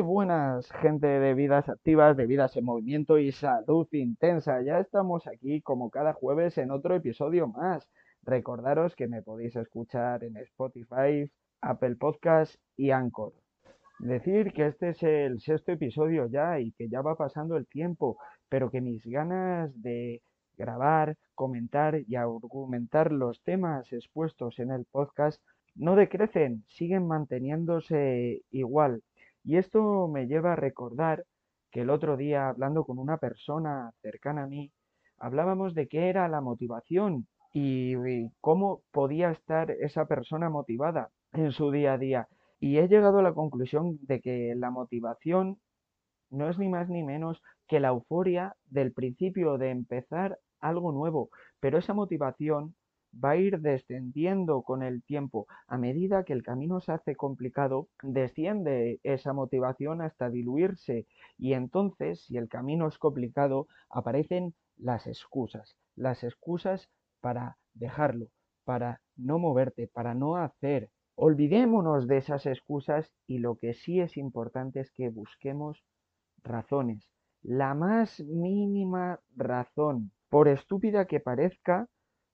Buenas, gente de vidas activas, de vidas en movimiento y salud intensa. Ya estamos aquí como cada jueves en otro episodio más. Recordaros que me podéis escuchar en Spotify, Apple Podcast y Anchor. Decir que este es el sexto episodio ya y que ya va pasando el tiempo, pero que mis ganas de grabar, comentar y argumentar los temas expuestos en el podcast no decrecen, siguen manteniéndose igual. Y esto me lleva a recordar que el otro día, hablando con una persona cercana a mí, hablábamos de qué era la motivación y, cómo podía estar esa persona motivada en su día a día. Y he llegado a la conclusión de que la motivación no es ni más ni menos que la euforia del principio de empezar algo nuevo, pero esa motivación va a ir descendiendo con el tiempo. A medida que el camino se hace complicado, desciende esa motivación hasta diluirse y entonces, si el camino es complicado, aparecen las excusas, las excusas para dejarlo, para no moverte, para no hacer. Olvidémonos de esas excusas y lo que sí es importante es que busquemos razones. La más mínima razón, por estúpida que parezca,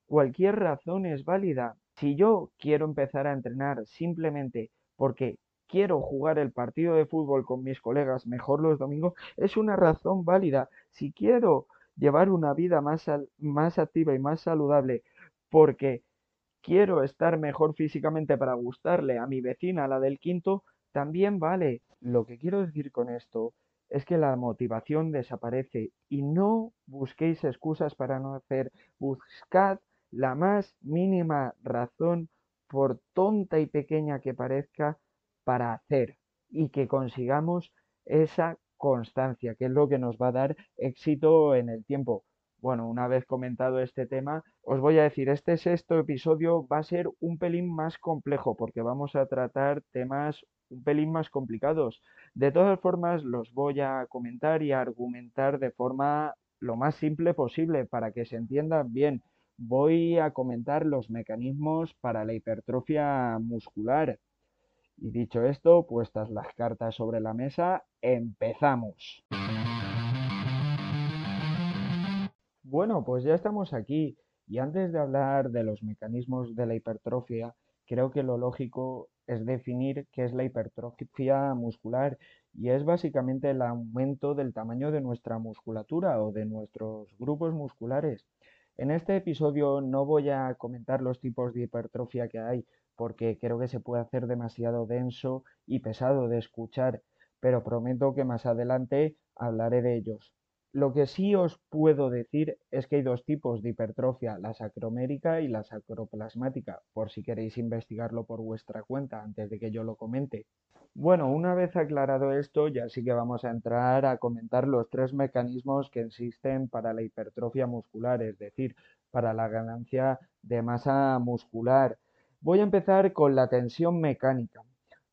Cualquier razón es válida. Si yo quiero empezar a entrenar simplemente porque quiero jugar el partido de fútbol con mis colegas mejor los domingos, es una razón válida. Si quiero llevar una vida más, más activa y más saludable porque quiero estar mejor físicamente para gustarle a mi vecina, la del quinto, también vale. Lo que quiero decir con esto es que la motivación desaparece y no busquéis excusas para no hacer. Buscad la más mínima razón, por tonta y pequeña que parezca, para hacer y que consigamos esa constancia, que es lo que nos va a dar éxito en el tiempo. Bueno, una vez comentado este tema, os voy a decir, este sexto episodio va a ser un pelín más complejo porque vamos a tratar temas un pelín más complicados. De todas formas, los voy a comentar y argumentar de forma lo más simple posible para que se entiendan bien voy a comentar los mecanismos para la hipertrofia muscular. Y dicho esto, puestas las cartas sobre la mesa, empezamos. Bueno, pues ya estamos aquí y antes de hablar de los mecanismos de la hipertrofia, creo que lo lógico es definir qué es la hipertrofia muscular y es básicamente el aumento del tamaño de nuestra musculatura o de nuestros grupos musculares. En este episodio no voy a comentar los tipos de hipertrofia que hay, porque creo que se puede hacer demasiado denso y pesado de escuchar, pero prometo que más adelante hablaré de ellos. Lo que sí os puedo decir es que hay dos tipos de hipertrofia, la sacromérica y la sacroplasmática, por si queréis investigarlo por vuestra cuenta antes de que yo lo comente. Bueno, una vez aclarado esto, ya sí que vamos a entrar a comentar los tres mecanismos que existen para la hipertrofia muscular, es decir, para la ganancia de masa muscular. Voy a empezar con la tensión mecánica.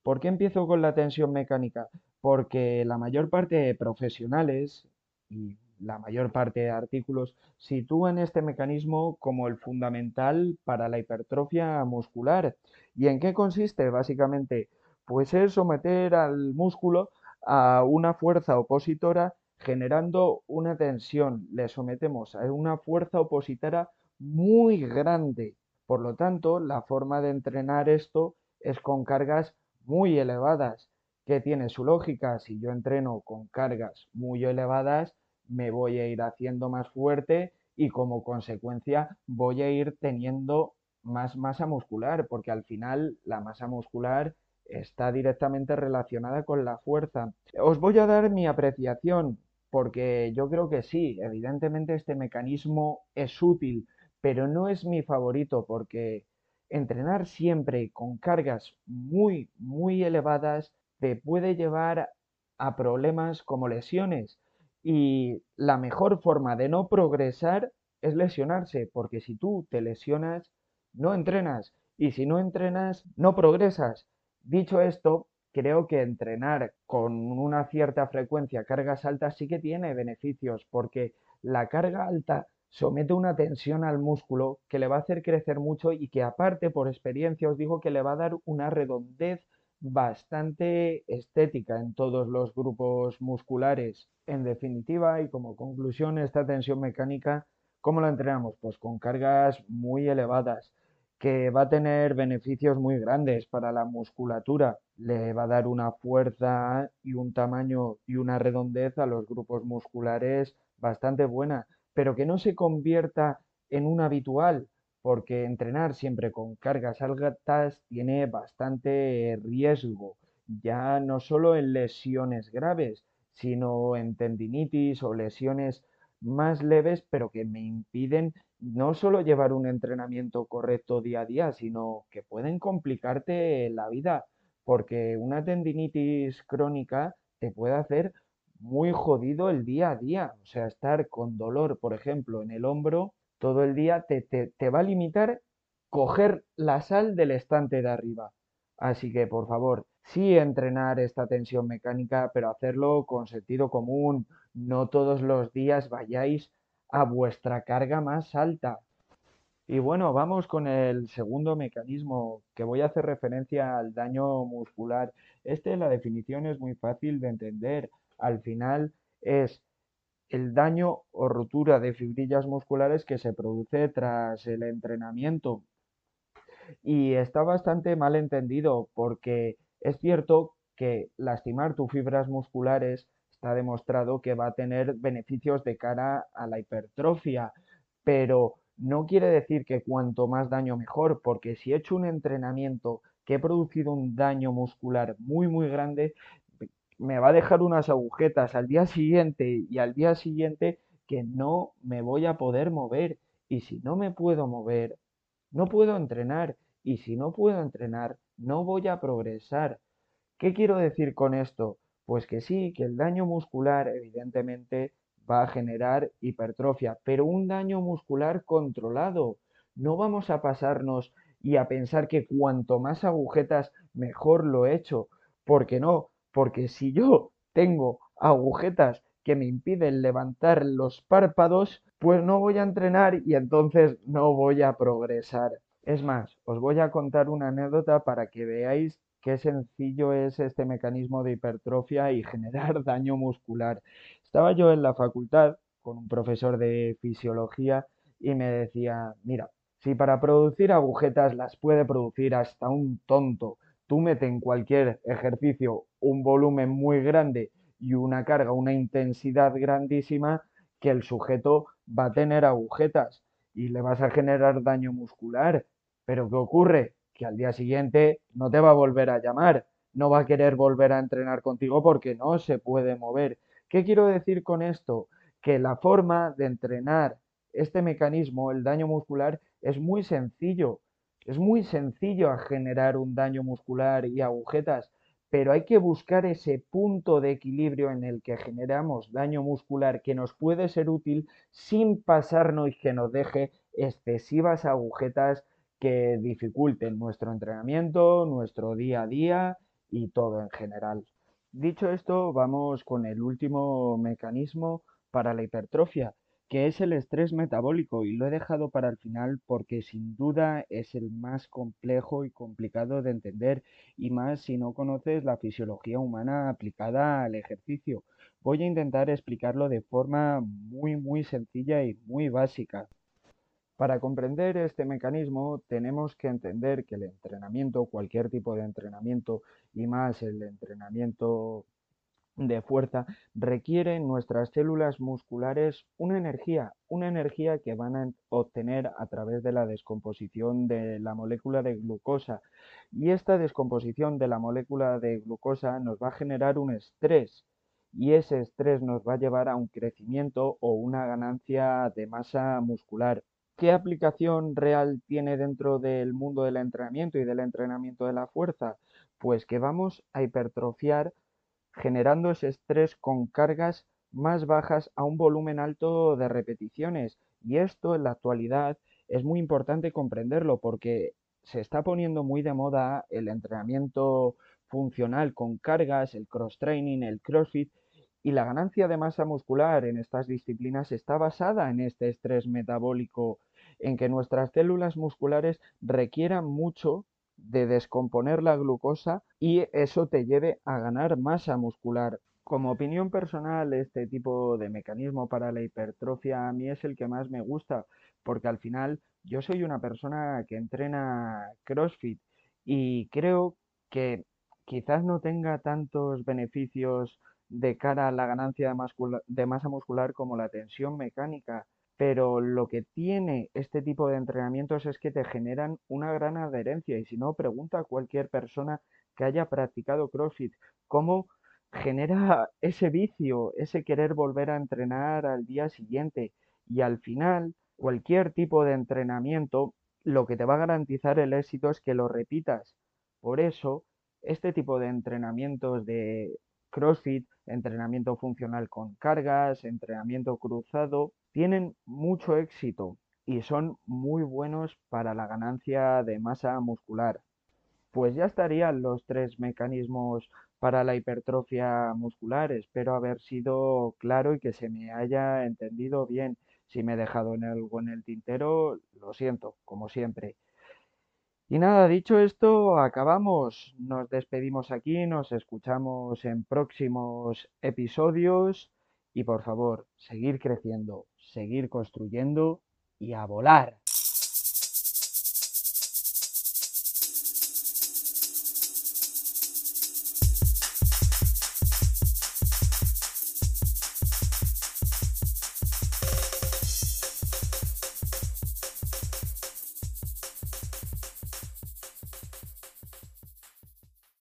¿Por qué empiezo con la tensión mecánica? Porque la mayor parte de profesionales, y la mayor parte de artículos sitúan este mecanismo como el fundamental para la hipertrofia muscular. ¿Y en qué consiste? Básicamente, pues es someter al músculo a una fuerza opositora generando una tensión. Le sometemos a una fuerza opositora muy grande. Por lo tanto, la forma de entrenar esto es con cargas muy elevadas. que tiene su lógica? Si yo entreno con cargas muy elevadas, me voy a ir haciendo más fuerte y como consecuencia voy a ir teniendo más masa muscular, porque al final la masa muscular está directamente relacionada con la fuerza. Os voy a dar mi apreciación, porque yo creo que sí, evidentemente este mecanismo es útil, pero no es mi favorito porque entrenar siempre con cargas muy, muy elevadas te puede llevar a problemas como lesiones. Y la mejor forma de no progresar es lesionarse, porque si tú te lesionas, no entrenas. Y si no entrenas, no progresas. Dicho esto, creo que entrenar con una cierta frecuencia cargas altas sí que tiene beneficios, porque la carga alta somete una tensión al músculo que le va a hacer crecer mucho y que aparte por experiencia os digo que le va a dar una redondez bastante estética en todos los grupos musculares. En definitiva, y como conclusión, esta tensión mecánica, ¿cómo la entrenamos? Pues con cargas muy elevadas, que va a tener beneficios muy grandes para la musculatura. Le va a dar una fuerza y un tamaño y una redondez a los grupos musculares bastante buena, pero que no se convierta en un habitual, porque entrenar siempre con cargas altas tiene bastante riesgo, ya no solo en lesiones graves, sino en tendinitis o lesiones más leves, pero que me impiden no solo llevar un entrenamiento correcto día a día, sino que pueden complicarte la vida, porque una tendinitis crónica te puede hacer muy jodido el día a día, o sea, estar con dolor, por ejemplo, en el hombro todo el día te, te, va a limitar coger la sal del estante de arriba. Así que, por favor, sí entrenar esta tensión mecánica, pero hacerlo con sentido común. No todos los días vayáis a vuestra carga más alta. Y bueno, vamos con el segundo mecanismo que voy a hacer referencia al daño muscular. Este, la definición es muy fácil de entender. Al final es el daño o rotura de fibrillas musculares que se produce tras el entrenamiento. Y está bastante mal entendido porque es cierto que lastimar tus fibras musculares está demostrado que va a tener beneficios de cara a la hipertrofia, pero no quiere decir que cuanto más daño mejor, porque si he hecho un entrenamiento que he producido un daño muscular muy muy grande, me va a dejar unas agujetas al día siguiente y al día siguiente que no me voy a poder mover. Y si no me puedo mover, no puedo entrenar. Y si no puedo entrenar, no voy a progresar. ¿Qué quiero decir con esto? Pues que sí, que el daño muscular evidentemente va a generar hipertrofia, pero un daño muscular controlado. No vamos a pasarnos y a pensar que cuanto más agujetas mejor lo he hecho, porque no, porque si yo tengo agujetas que me impiden levantar los párpados, pues no voy a entrenar y entonces no voy a progresar. Es más, os voy a contar una anécdota para que veáis qué sencillo es este mecanismo de hipertrofia y generar daño muscular. Estaba yo en la facultad con un profesor de fisiología y me decía, mira, si para producir agujetas las puede producir hasta un tonto, tú metes en cualquier ejercicio un volumen muy grande y una carga, una intensidad grandísima, que el sujeto va a tener agujetas y le vas a generar daño muscular. Pero ¿qué ocurre? Que al día siguiente no te va a volver a llamar, no va a querer volver a entrenar contigo porque no se puede mover. ¿Qué quiero decir con esto? Que la forma de entrenar este mecanismo, el daño muscular, es muy sencillo. Es muy sencillo generar un daño muscular y agujetas, pero hay que buscar ese punto de equilibrio en el que generamos daño muscular que nos puede ser útil sin pasarnos y que nos deje excesivas agujetas que dificulten nuestro entrenamiento, nuestro día a día y todo en general. Dicho esto, vamos con el último mecanismo para la hipertrofia, que es el estrés metabólico y lo he dejado para el final porque sin duda es el más complejo y complicado de entender y más si no conoces la fisiología humana aplicada al ejercicio. Voy a intentar explicarlo de forma muy muy sencilla y muy básica. Para comprender este mecanismo tenemos que entender que el entrenamiento, cualquier tipo de entrenamiento y más el entrenamiento de fuerza requiere nuestras células musculares una energía, una energía que van a obtener a través de la descomposición de la molécula de glucosa. Y esta descomposición de la molécula de glucosa nos va a generar un estrés y ese estrés nos va a llevar a un crecimiento o una ganancia de masa muscular. ¿Qué aplicación real tiene dentro del mundo del entrenamiento y del entrenamiento de la fuerza? Pues que vamos a hipertrofiar generando ese estrés con cargas más bajas a un volumen alto de repeticiones. Y esto en la actualidad es muy importante comprenderlo porque se está poniendo muy de moda el entrenamiento funcional con cargas, el cross training, el crossfit y la ganancia de masa muscular en estas disciplinas está basada en este estrés metabólico, en que nuestras células musculares requieran mucho de descomponer la glucosa y eso te lleve a ganar masa muscular. Como opinión personal, este tipo de mecanismo para la hipertrofia a mí es el que más me gusta, porque al final yo soy una persona que entrena CrossFit y creo que quizás no tenga tantos beneficios de cara a la ganancia de, de masa muscular como la tensión mecánica, pero lo que tiene este tipo de entrenamientos es que te generan una gran adherencia y si no, pregunta a cualquier persona que haya practicado CrossFit cómo genera ese vicio, ese querer volver a entrenar al día siguiente. Y al final, cualquier tipo de entrenamiento, lo que te va a garantizar el éxito es que lo repitas. Por eso, este tipo de entrenamientos de CrossFit, entrenamiento funcional con cargas, entrenamiento cruzado, tienen mucho éxito y son muy buenos para la ganancia de masa muscular. Pues ya estarían los tres mecanismos para la hipertrofia muscular. Espero haber sido claro y que se me haya entendido bien. Si me he dejado en algo en el tintero, lo siento, como siempre. Y nada, dicho esto, acabamos. Nos despedimos aquí, nos escuchamos en próximos episodios y por favor, seguir creciendo, seguir construyendo y a volar.